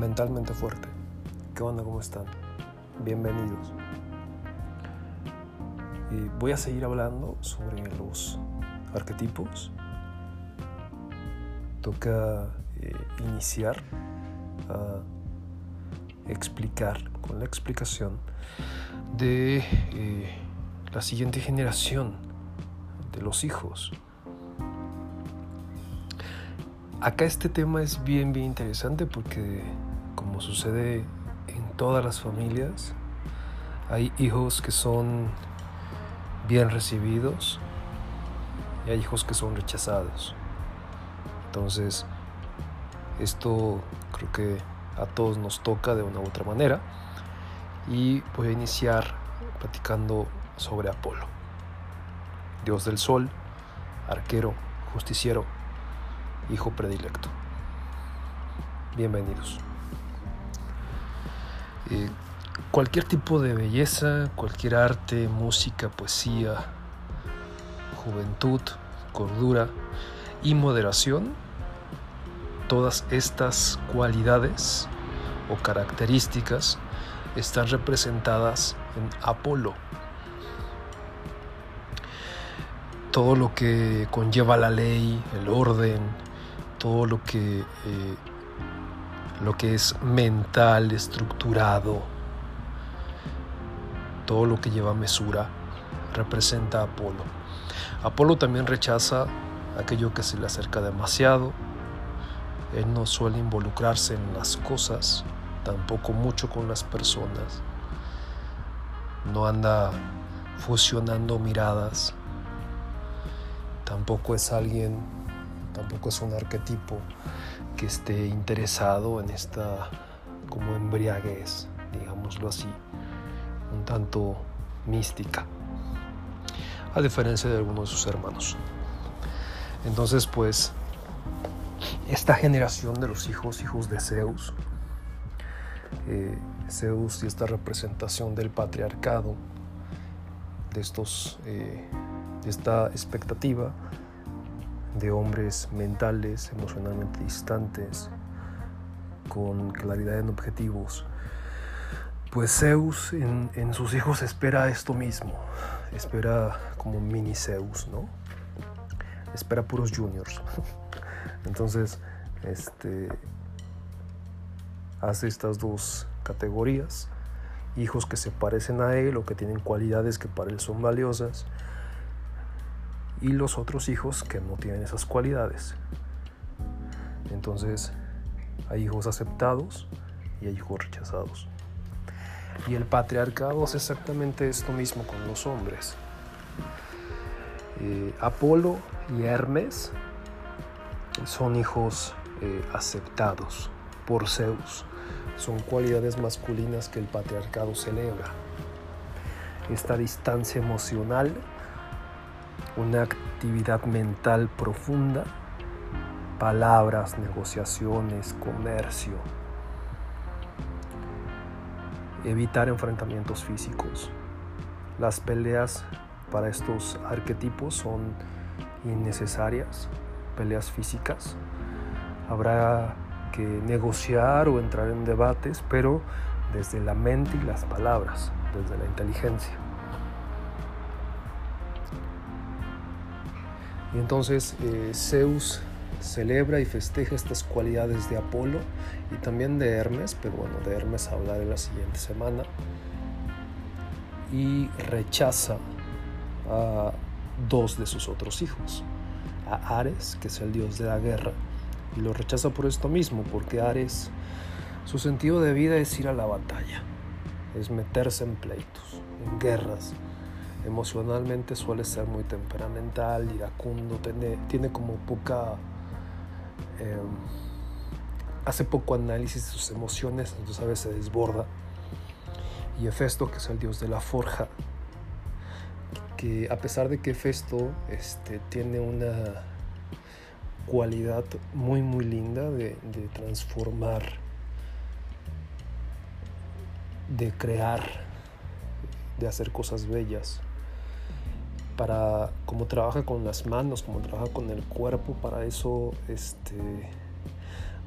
mentalmente fuerte. ¿Qué onda? ¿Cómo están? Bienvenidos. voy a seguir hablando sobre los arquetipos. Toca eh, iniciar a explicar con la explicación de eh, la siguiente generación de los hijos. Acá este tema es bien, bien interesante porque sucede en todas las familias, hay hijos que son bien recibidos y hay hijos que son rechazados. Entonces, esto creo que a todos nos toca de una u otra manera y voy a iniciar platicando sobre Apolo, dios del sol, arquero, justiciero hijo predilecto. Bienvenidos. Eh, cualquier tipo de belleza, cualquier arte, música, poesía, juventud, cordura y moderación, todas estas cualidades o características están representadas en Apolo. Todo lo que conlleva la ley, el orden, todo lo que, eh, lo que es mental, estructurado, todo lo que lleva mesura, representa a Apolo. Apolo también rechaza aquello que se le acerca demasiado. Él no suele involucrarse en las cosas, tampoco mucho con las personas. No anda fusionando miradas. Tampoco es alguien tampoco es un arquetipo que esté interesado en esta como embriaguez, digámoslo así, un tanto mística, a diferencia de algunos de sus hermanos. Entonces, pues, esta generación de los hijos, hijos de Zeus, eh, Zeus y esta representación del patriarcado, de, estos, eh, de esta expectativa, de hombres mentales, emocionalmente distantes, con claridad en objetivos. Pues Zeus en, sus hijos espera esto mismo, espera como mini Zeus, ¿no? Espera puros juniors. Entonces, este, hace estas dos categorías, hijos que se parecen a él o que tienen cualidades que para él son valiosas, y los otros hijos que no tienen esas cualidades. Entonces hay hijos aceptados y hay hijos rechazados. Y el patriarcado es exactamente esto mismo con los hombres. Eh, Apolo y Hermes son hijos eh, aceptados por Zeus. Son cualidades masculinas que el patriarcado celebra. Esta distancia emocional una actividad mental profunda, palabras, negociaciones, comercio, evitar enfrentamientos físicos. Las peleas para estos arquetipos son innecesarias, peleas físicas. Habrá que negociar o entrar en debates, pero desde la mente y las palabras, desde la inteligencia. Y entonces eh, Zeus celebra y festeja estas cualidades de Apolo y también de Hermes, pero bueno, de Hermes hablaré la siguiente semana. Y rechaza a dos de sus otros hijos, a Ares, que es el dios de la guerra, y lo rechaza por esto mismo, porque Ares, su sentido de vida es ir a la batalla, es meterse en pleitos, en guerras, emocionalmente suele ser muy temperamental, iracundo, tiene, tiene como poca... Em, hace poco análisis de sus emociones, entonces a veces se desborda. Y Hefesto, que es el dios de la forja, que a pesar de que Hefesto este, tiene una cualidad muy muy linda de, de transformar, de crear, de hacer cosas bellas, para como trabaja con las manos, como trabaja con el cuerpo, para eso este,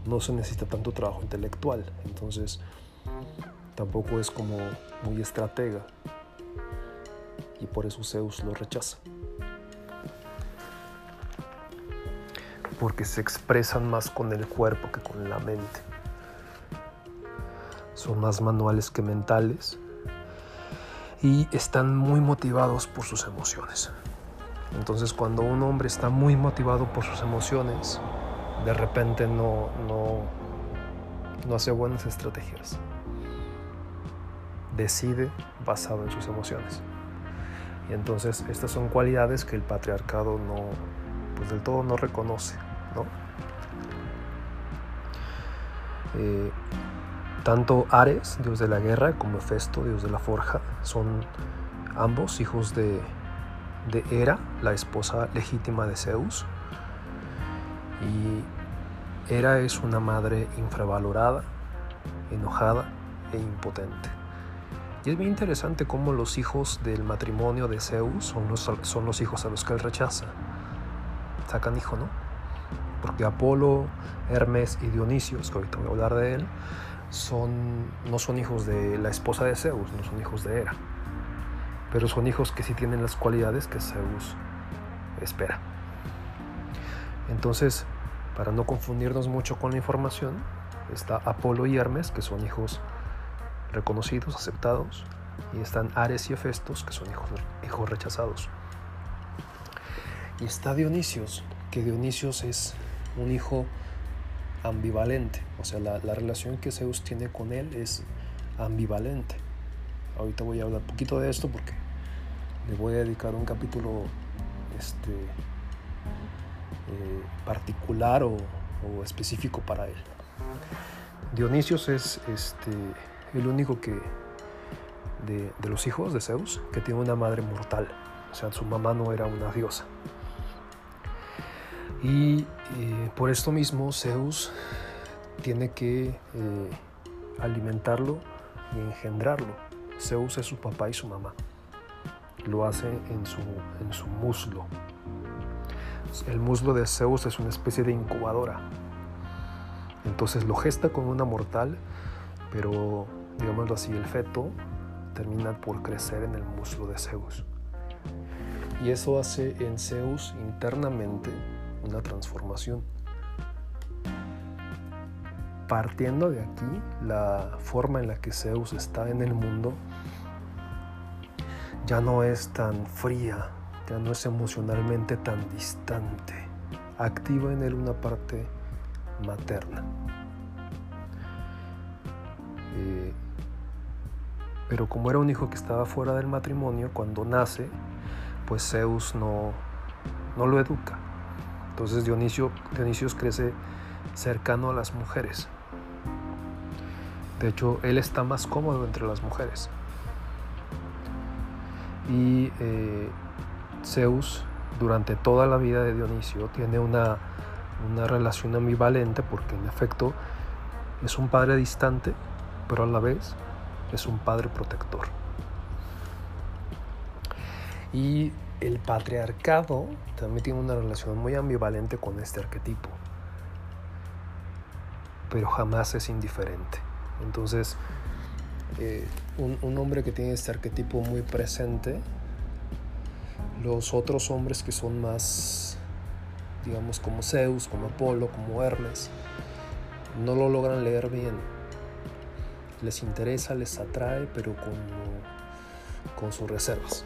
no se necesita tanto trabajo intelectual, entonces tampoco es como muy estratega y por eso Zeus lo rechaza. Porque se expresan más con el cuerpo que con la mente. Son más manuales que mentales y están muy motivados por sus emociones. Entonces cuando un hombre está muy motivado por sus emociones, de repente no, no, no hace buenas estrategias. Decide basado en sus emociones. Y entonces estas son cualidades que el patriarcado no, pues del todo no reconoce. ¿no? Eh, tanto Ares, dios de la guerra, como Hefesto, dios de la forja, son ambos hijos de, de Hera, la esposa legítima de Zeus. Y Hera es una madre infravalorada, enojada e impotente. Y es muy interesante cómo los hijos del matrimonio de Zeus son los, son los hijos a los que él rechaza. Sacan hijo, ¿no? Porque Apolo, Hermes y Dionisios, que ahorita voy a hablar de él, son, no son hijos de la esposa de Zeus, no son hijos de Hera. Pero son hijos que sí tienen las cualidades que Zeus espera. Entonces, para no confundirnos mucho con la información, está Apolo y Hermes, que son hijos reconocidos, aceptados, y están Ares y Hefestos, que son hijos, hijos rechazados. Y está Dionisios, que Dionisios es un hijo ambivalente, o sea, la, relación que Zeus tiene con él es ambivalente. Ahorita voy a hablar un poquito de esto porque le voy a dedicar un capítulo este, eh, particular o, o, específico para él. Dionisios es este, el único que de, los hijos de Zeus que tiene una madre mortal. O sea, su mamá no era una diosa. Y eh, por esto mismo Zeus tiene que eh, alimentarlo y engendrarlo. Zeus es su papá y su mamá. Lo hace en su, en su muslo. El muslo de Zeus es una especie de incubadora. Entonces lo gesta con una mortal, pero digámoslo así, el feto termina por crecer en el muslo de Zeus. Y eso hace en Zeus internamente una transformación. Partiendo de aquí, la forma en la que Zeus está en el mundo ya no es tan fría, ya no es emocionalmente tan distante. Activa en él una parte materna. Eh, pero como era un hijo que estaba fuera del matrimonio, cuando nace, pues Zeus no, no lo educa. Entonces Dionisio, Dionisios crece cercano a las mujeres. De hecho, él está más cómodo entre las mujeres. Y eh, Zeus, durante toda la vida de Dionisio, tiene una, una relación ambivalente porque en efecto es un padre distante, pero a la vez es un padre protector. Y el patriarcado también tiene una relación muy ambivalente con este arquetipo, pero jamás es indiferente. Entonces, eh, un, un, hombre que tiene este arquetipo muy presente, los otros hombres que son más, digamos, como Zeus, como Apolo, como Hermes, no lo logran leer bien les interesa, les atrae, pero con, con sus reservas.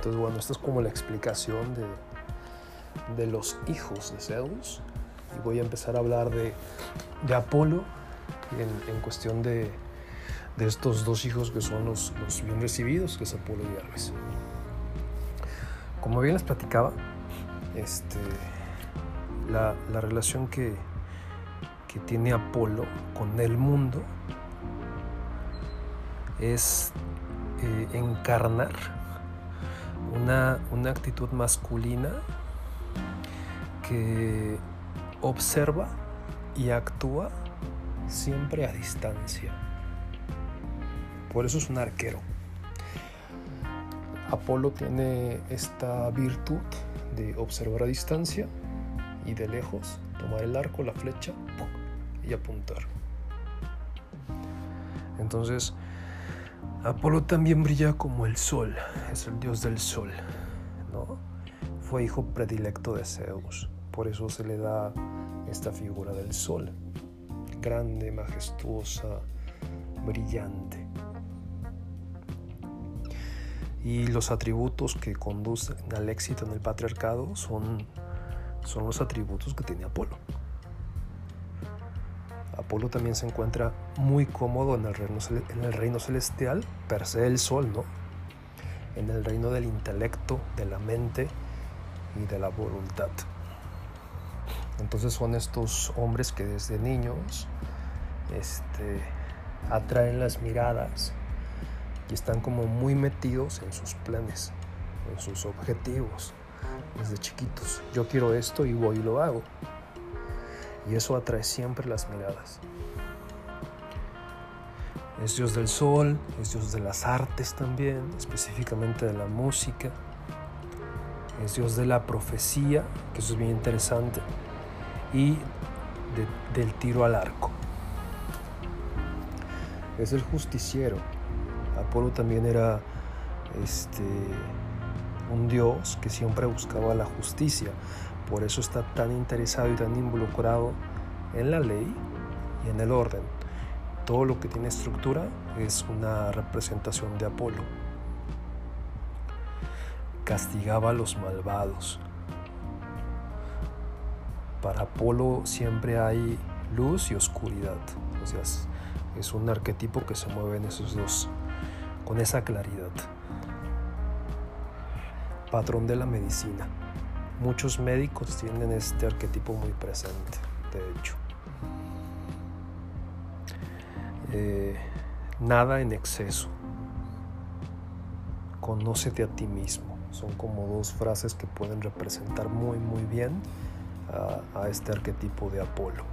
Entonces, bueno, esto es como la explicación de, de los hijos de Zeus. Y voy a empezar a hablar de, de Apolo en, cuestión de, de, estos dos hijos que son los, los bien recibidos, que es Apolo y Hermes. Como bien les platicaba, este, la, la relación que, que tiene Apolo con el mundo es eh, encarnar una, una actitud masculina que observa y actúa siempre a distancia. Por eso es un arquero. Apolo tiene esta virtud de observar a distancia y de lejos tomar el arco, la flecha y apuntar. Entonces, Apolo también brilla como el sol, es el dios del sol, ¿no? Fue hijo predilecto de Zeus, por eso se le da esta figura del sol, grande, majestuosa, brillante. Y los atributos que conducen al éxito en el patriarcado son, son los atributos que tiene Apolo. Apolo también se encuentra muy cómodo en el reino, celestial, per se el sol, ¿no? En el reino del intelecto, de la mente y de la voluntad. Entonces son estos hombres que desde niños este, atraen las miradas y están como muy metidos en sus planes, en sus objetivos desde chiquitos. Yo quiero esto y voy y lo hago. Y eso atrae siempre las miradas. Es Dios del sol, es Dios de las artes también, específicamente de la música. Es Dios de la profecía, que eso es bien interesante. Y del tiro al arco. Es el justiciero. Apolo también era este, un dios que siempre buscaba la justicia. Por eso está tan interesado y tan involucrado en la ley y en el orden. Todo lo que tiene estructura es una representación de Apolo. Castigaba a los malvados. Para Apolo siempre hay luz y oscuridad. O sea, es un arquetipo que se mueve en esos dos, con esa claridad. Patrón de la medicina. Muchos médicos tienen este arquetipo muy presente, de hecho. Eh, nada en exceso. Conócete a ti mismo. Son como dos frases que pueden representar muy muy bien a, este arquetipo de Apolo.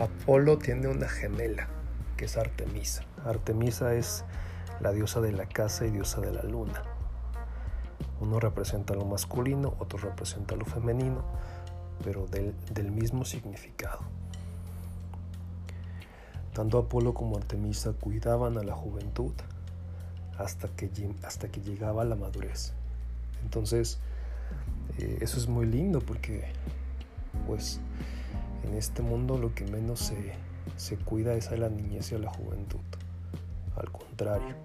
Apolo tiene una gemela que es Artemisa. Artemisa es la diosa de la casa y diosa de la luna. Uno representa lo masculino, otro representa lo femenino, pero del, mismo significado. Tanto Apolo como Artemisa cuidaban a la juventud hasta que, hasta que llegaba la madurez. Entonces, eh, eso es muy lindo porque, pues, en este mundo lo que menos se, se cuida es a la niñez y a la juventud. Al contrario.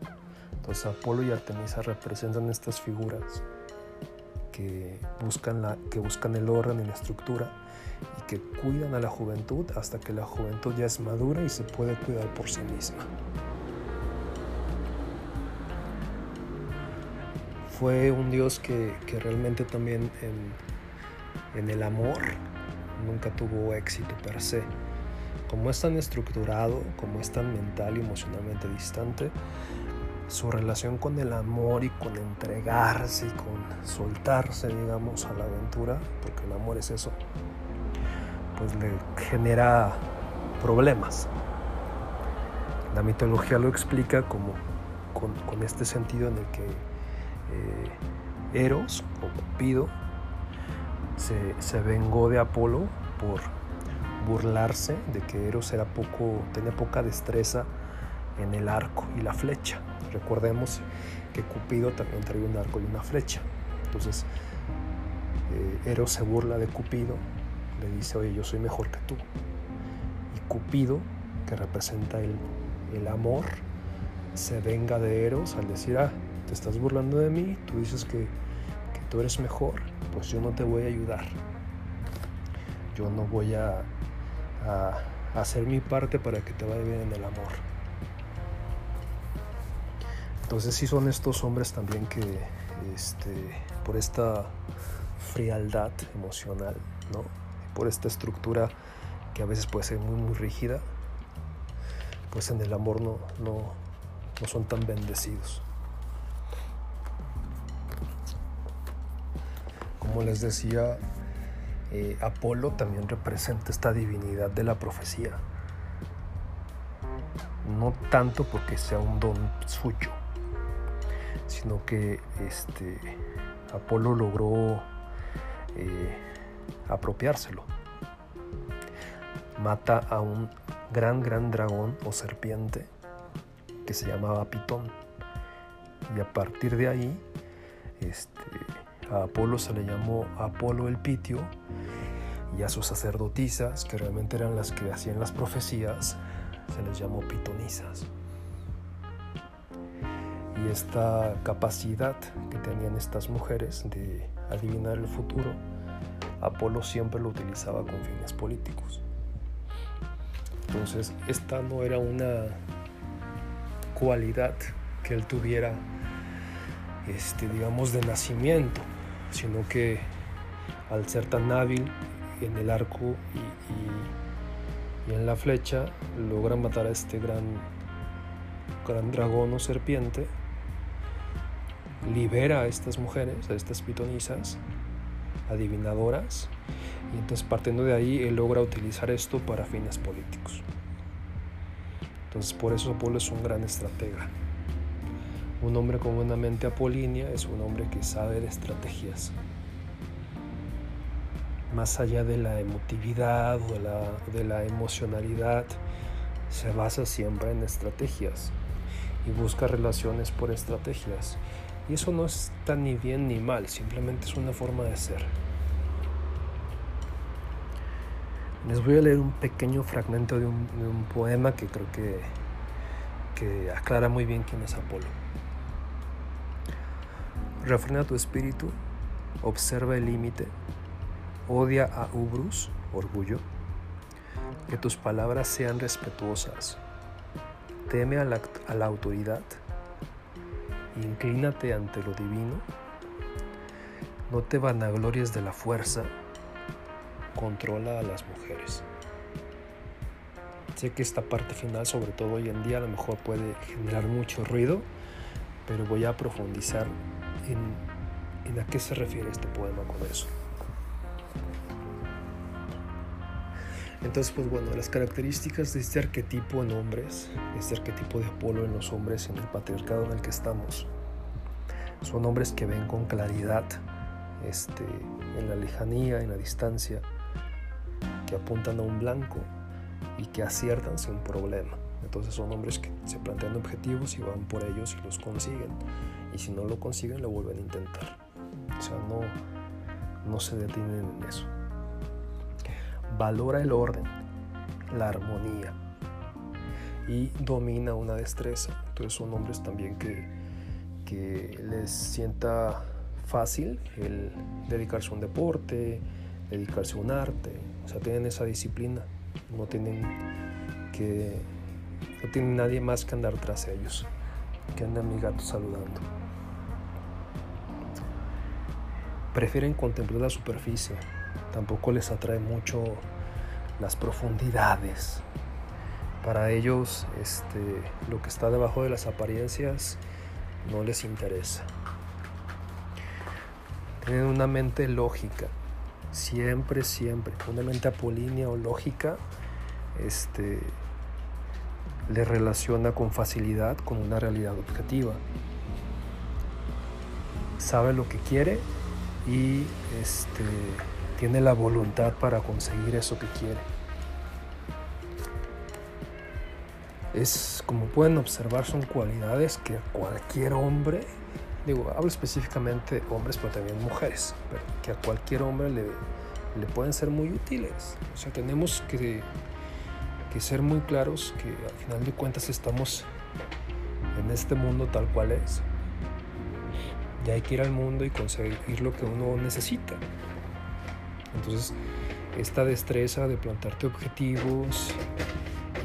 Entonces Apolo y Artemisa representan estas figuras que buscan, la, que buscan el orden y la estructura y que cuidan a la juventud hasta que la juventud ya es madura y se puede cuidar por sí misma. Fue un Dios que, realmente también en, en el amor nunca tuvo éxito per se. Como es tan estructurado, como es tan mental y emocionalmente distante, su relación con el amor y con entregarse y con soltarse, digamos, a la aventura, porque el amor es eso, pues le genera problemas. La mitología lo explica como con, este sentido en el que eh, Eros o Cupido se, vengó de Apolo por burlarse de que Eros era poco, tenía poca destreza en el arco y la flecha. Recordemos que Cupido también trae un arco y una flecha. Entonces, eh, Eros se burla de Cupido, le dice, oye, yo soy mejor que tú. Y Cupido, que representa el, amor, se venga de Eros al decir, ah, te estás burlando de mí, tú dices que, que tú eres mejor, pues yo no te voy a ayudar. Yo no voy a, a hacer mi parte para que te vaya bien en el amor. Entonces sí son estos hombres también que este, por esta frialdad emocional, ¿no? por esta estructura que a veces puede ser muy muy rígida, pues en el amor no, no, son tan bendecidos. Como les decía, eh, Apolo también representa esta divinidad de la profecía. No tanto porque sea un don suyo, sino que este, Apolo logró eh, apropiárselo. Mata a un gran, gran dragón o serpiente que se llamaba Pitón. Y a partir de ahí, este, a Apolo se le llamó Apolo el Pitio y a sus sacerdotisas, que realmente eran las que hacían las profecías, se les llamó pitonisas. Y esta capacidad que tenían estas mujeres de adivinar el futuro, Apolo siempre lo utilizaba con fines políticos. Entonces, esta no era una cualidad que él tuviera, este, digamos, de nacimiento, sino que al ser tan hábil en el arco y, en la flecha, logra matar a este gran, gran dragón o serpiente, libera a estas mujeres, a estas pitonisas, adivinadoras, y entonces partiendo de ahí él logra utilizar esto para fines políticos. Entonces por eso Apolo es un gran estratega. Un hombre con una mente apolínea es un hombre que sabe de estrategias. Más allá de la emotividad o de la, de la emocionalidad, se basa siempre en estrategias y busca relaciones por estrategias. Y eso no está ni bien ni mal, simplemente es una forma de ser. Les voy a leer un pequeño fragmento de un, poema que creo que, que aclara muy bien quién es Apolo. Refrena tu espíritu, observa el límite, odia a Ubrus, orgullo, que tus palabras sean respetuosas, teme a la autoridad, inclínate ante lo divino, no te vanaglories de la fuerza, controla a las mujeres. Sé que esta parte final, sobre todo hoy en día, a lo mejor puede generar mucho ruido, pero voy a profundizar en, a qué se refiere este poema con eso. Entonces, pues bueno, las características de este arquetipo en hombres, este arquetipo de Apolo en los hombres en el patriarcado en el que estamos, son hombres que ven con claridad este, en la lejanía, en la distancia, que apuntan a un blanco y que aciertan sin problema. Entonces son hombres que se plantean objetivos y van por ellos y los consiguen. Y si no lo consiguen, lo vuelven a intentar. O sea, no, no se detienen en eso. Valora el orden, la armonía y domina una destreza. Entonces son hombres también que, que les sienta fácil el dedicarse a un deporte, dedicarse a un arte. O sea, tienen esa disciplina. No tienen que no tiene nadie más que andar tras ellos, que anda mi gato saludando. Prefieren contemplar la superficie, tampoco les atrae mucho las profundidades. Para ellos, este, lo que está debajo de las apariencias no les interesa. Tienen una mente lógica, siempre, siempre, una mente apolínea o lógica, este, le relaciona con facilidad con una realidad objetiva. Sabe lo que quiere y este, tiene la voluntad para conseguir eso que quiere. Es como pueden observar, son cualidades que a cualquier hombre, digo, hablo específicamente de hombres, pero también mujeres, pero que a cualquier hombre le, le pueden ser muy útiles. O sea, tenemos que que ser muy claros que al final de cuentas estamos en este mundo tal cual es. Y hay que ir al mundo y conseguir lo que uno necesita. Entonces, esta destreza de plantarte objetivos,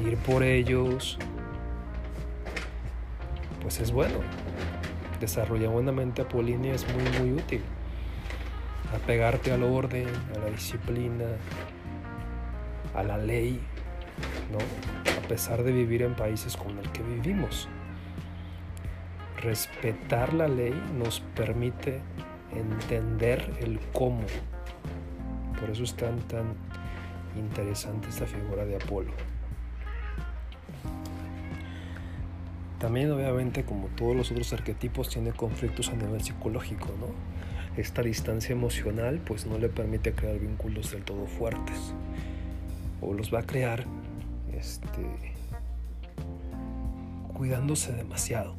ir por ellos, pues es bueno. Desarrollar una mente apolínea es muy, muy útil. Apegarte al orden, a la disciplina, a la ley, a pesar de vivir en países como el que vivimos. Respetar la ley nos permite entender el cómo. Por eso es tan, tan interesante esta figura de Apolo. También obviamente como todos los otros arquetipos tiene conflictos a nivel psicológico, ¿no? esta distancia emocional pues no le permite crear vínculos del todo fuertes o los va a crear este, cuidándose demasiado.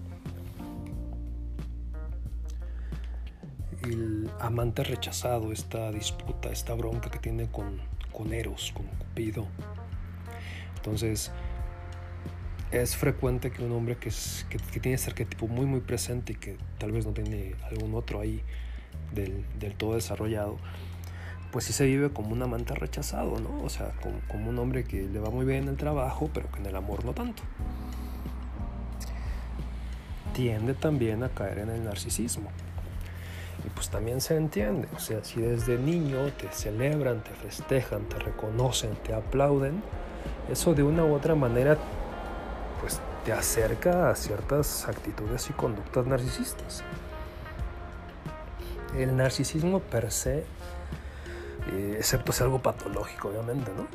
El amante rechazado, esta disputa, esta bronca que tiene con, con Eros, con Cupido. Entonces, es frecuente que un hombre que, que, tiene ese arquetipo muy muy presente y que tal vez no tiene algún otro ahí del, todo desarrollado, pues sí se vive como un amante rechazado, ¿no? O sea, como, como, un hombre que le va muy bien en el trabajo, pero que en el amor no tanto. Tiende también a caer en el narcisismo. Y pues también se entiende, o sea, si desde niño te celebran, te festejan, te reconocen, te aplauden, eso de una u otra manera pues te acerca a ciertas actitudes y conductas narcisistas. El narcisismo per se, eh, excepto es algo patológico, obviamente, ¿no?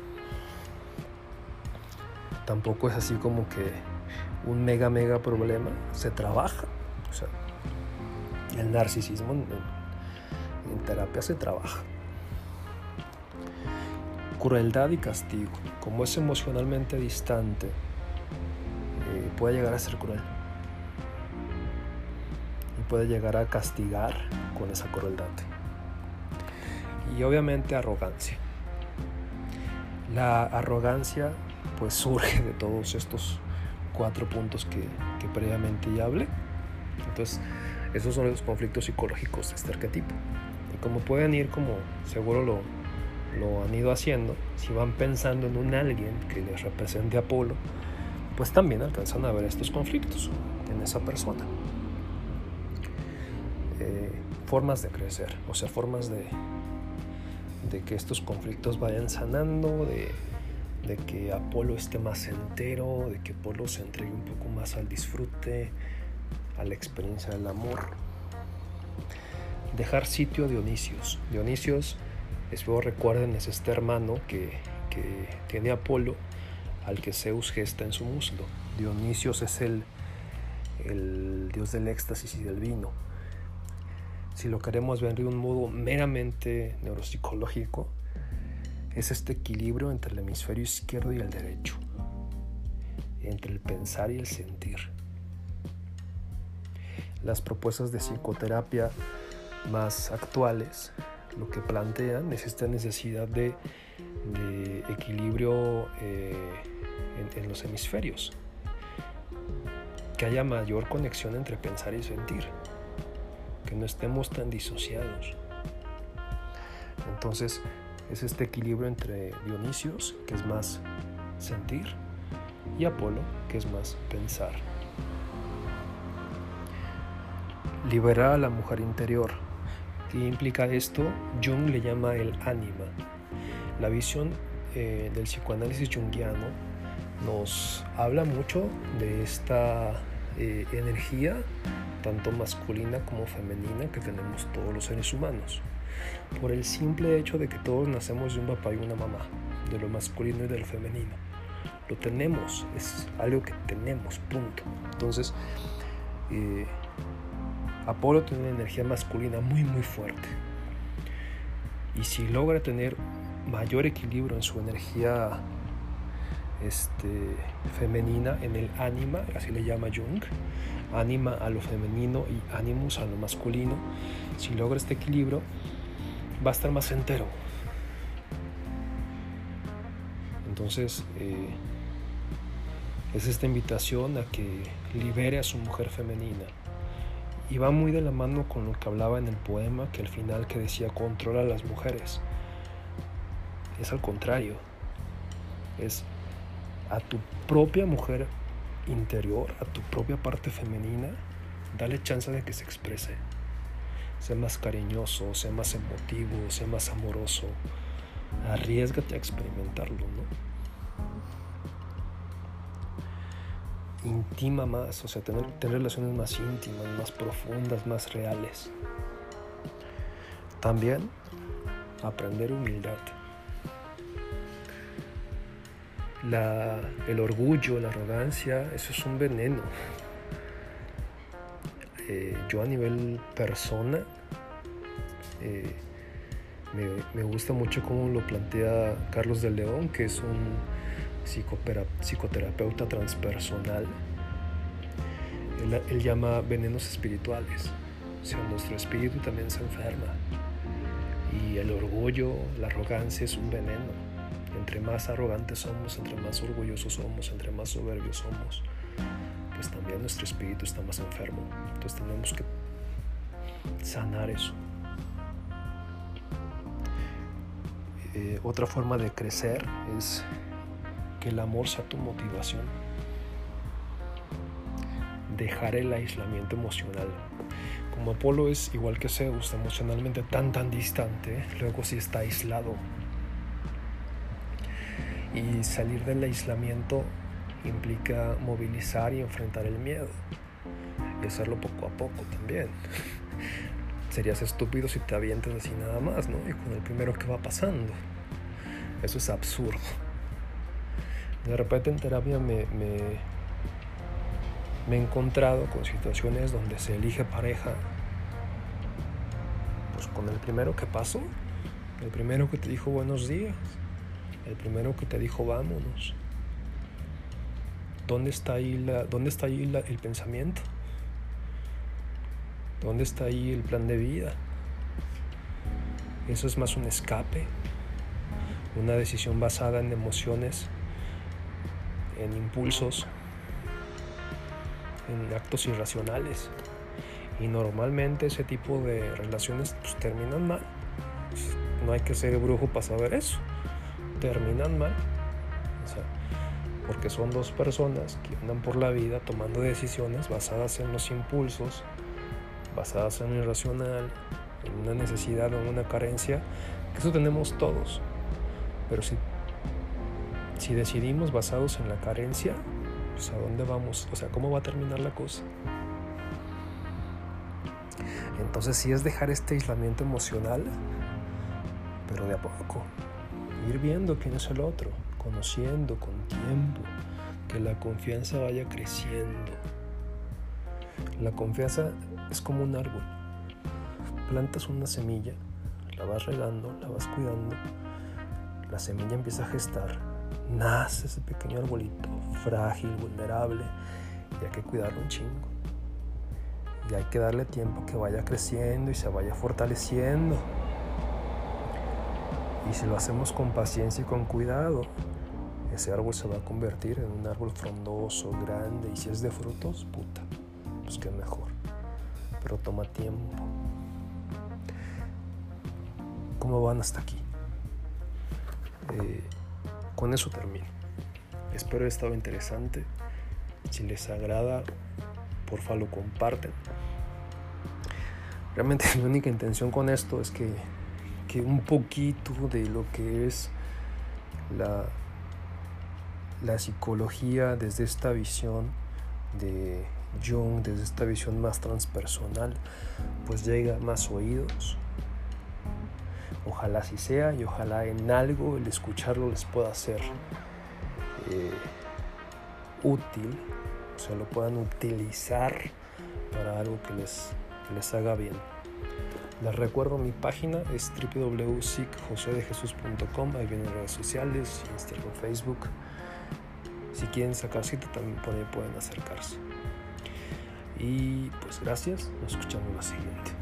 Tampoco es así como que un mega, mega problema se trabaja. El narcisismo en, terapia se trabaja crueldad y castigo. Como es emocionalmente distante, puede llegar a ser cruel. Y puede llegar a castigar con esa crueldad. Y obviamente arrogancia. La arrogancia pues surge de todos estos cuatro puntos que, que previamente ya hablé. Entonces, esos son los conflictos psicológicos de este arquetipo. Y como pueden ir, como seguro lo, lo han ido haciendo, si van pensando en un alguien que les represente a Apolo, pues también alcanzan a ver estos conflictos en esa persona. Eh, formas de crecer, o sea, formas de, de que estos conflictos vayan sanando, de, de, que Apolo esté más entero, de que Apolo se entregue un poco más al disfrute, a la experiencia del amor. Dejar sitio a Dionisios. Dionisios, espero recuerden, es este hermano que, que tiene Apolo al que Zeus gesta en su muslo. Dionisios es el, el dios del éxtasis y del vino. Si lo queremos ver de un modo meramente neuropsicológico, es este equilibrio entre el hemisferio izquierdo y el derecho, entre el pensar y el sentir. Las propuestas de psicoterapia más actuales lo que plantean es esta necesidad de, equilibrio eh, en, los hemisferios. Que haya mayor conexión entre pensar y sentir. Que no estemos tan disociados. Entonces es este equilibrio entre Dionisios, que es más sentir, y Apolo, que es más pensar. Liberar a la mujer interior. ¿Qué implica esto? Jung le llama el ánima. La visión eh, del psicoanálisis junguiano nos habla mucho de esta eh, energía, tanto masculina como femenina, que tenemos todos los seres humanos. Por el simple hecho de que todos nacemos de un papá y una mamá, de lo masculino y de lo femenino. Lo tenemos, es algo que tenemos, punto. Entonces, eh, Apolo tiene una energía masculina muy, muy fuerte. Y si logra tener mayor equilibrio en su energía este, femenina en el ánima, así le llama Jung, ánima a lo femenino y animus a lo masculino. Si logra este equilibrio, va a estar más entero. Entonces, eh, es esta invitación a que libere a su mujer femenina. Y va muy de la mano con lo que hablaba en el poema, que al final que decía controla a las mujeres. Es al contrario. Es a tu propia mujer interior, a tu propia parte femenina, dale chance de que se exprese. Sea más cariñoso, sea más emotivo, sea más amoroso. Arriesgate a experimentarlo, ¿no? Intima más, o sea, tener, tener relaciones más íntimas, más profundas, más reales. También aprender humildad el orgullo, la arrogancia, eso es un veneno. Eh, yo a nivel persona Eh, me, gusta mucho cómo lo plantea Carlos de León, que es un psicoterapeuta transpersonal. Él, llama venenos espirituales. O sea, nuestro espíritu también se enferma. Y el orgullo, la arrogancia es un veneno. Entre más arrogantes somos, entre más orgullosos somos, entre más soberbios somos, pues también nuestro espíritu está más enfermo. Entonces tenemos que sanar eso. Eh, otra forma de crecer es el amor sea tu motivación. Dejar el aislamiento emocional. Como Apolo es igual que Zeus, emocionalmente tan tan distante, luego sí está aislado. Y salir del aislamiento implica movilizar y enfrentar el miedo. Y hacerlo poco a poco también serías estúpido si te avientes así nada más, ¿no? Y con el primero que va pasando. Eso es absurdo. De repente en terapia me, he encontrado con situaciones donde se elige pareja, pues con el primero que pasó, el primero que te dijo buenos días, el primero que te dijo vámonos. ¿Dónde está ahí, la, dónde está ahí el pensamiento? ¿Dónde está ahí el plan de vida? Eso es más un escape, una decisión basada en emociones, en impulsos, en actos irracionales. Y normalmente ese tipo de relaciones pues, terminan mal. no hay que ser brujo para saber eso. Terminan mal. porque son dos personas que andan por la vida tomando decisiones basadas en los impulsos basadas en lo irracional, en una necesidad o en una carencia, eso tenemos todos. Pero si, si decidimos basados en la carencia, pues a dónde vamos, o sea, cómo va a terminar la cosa. Entonces sí es dejar este aislamiento emocional, pero de a poco. Ir viendo quién es el otro, conociendo con tiempo, que la confianza vaya creciendo. La confianza es como un árbol. Plantas una semilla, la vas regando, la vas cuidando, la semilla empieza a gestar, nace ese pequeño arbolito, frágil, vulnerable, y hay que cuidarlo un chingo. Y hay que darle tiempo que vaya creciendo y se vaya fortaleciendo. Y si lo hacemos con paciencia y con cuidado, ese árbol se va a convertir en un árbol frondoso, grande, y si es de frutos, puta pues qué mejor. Pero toma tiempo. ¿Cómo van hasta aquí? Eh, con eso termino. Espero haya estado interesante. Si les agrada, porfa lo comparten. Realmente mi única intención con esto es que, que un poquito de lo que es la, la psicología desde esta visión de Jung desde esta visión más transpersonal pues llega a más oídos. Ojalá así sea y ojalá en algo el escucharlo les pueda ser eh, útil, o sea, lo puedan utilizar para algo que les, les haga bien. Les recuerdo mi página es www.sicjosedejesus.com, ahí vienen redes sociales, Instagram, Facebook. Si quieren sacar cita también pueden acercarse. Y pues gracias, nos escuchamos la siguiente.